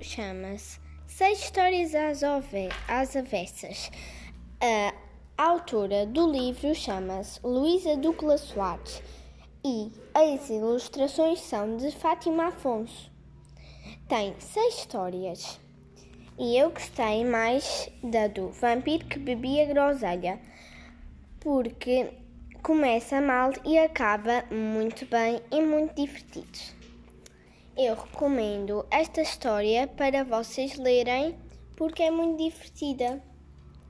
chama-se Seis Histórias às, às Avessas. A autora do livro chama-se Luísa Ducla Soares e as ilustrações são de Fátima Afonso. Tem seis histórias e eu gostei mais da do vampiro que bebia groselha porque começa mal e acaba muito bem e muito divertido. Eu recomendo esta história para vocês lerem porque é muito divertida.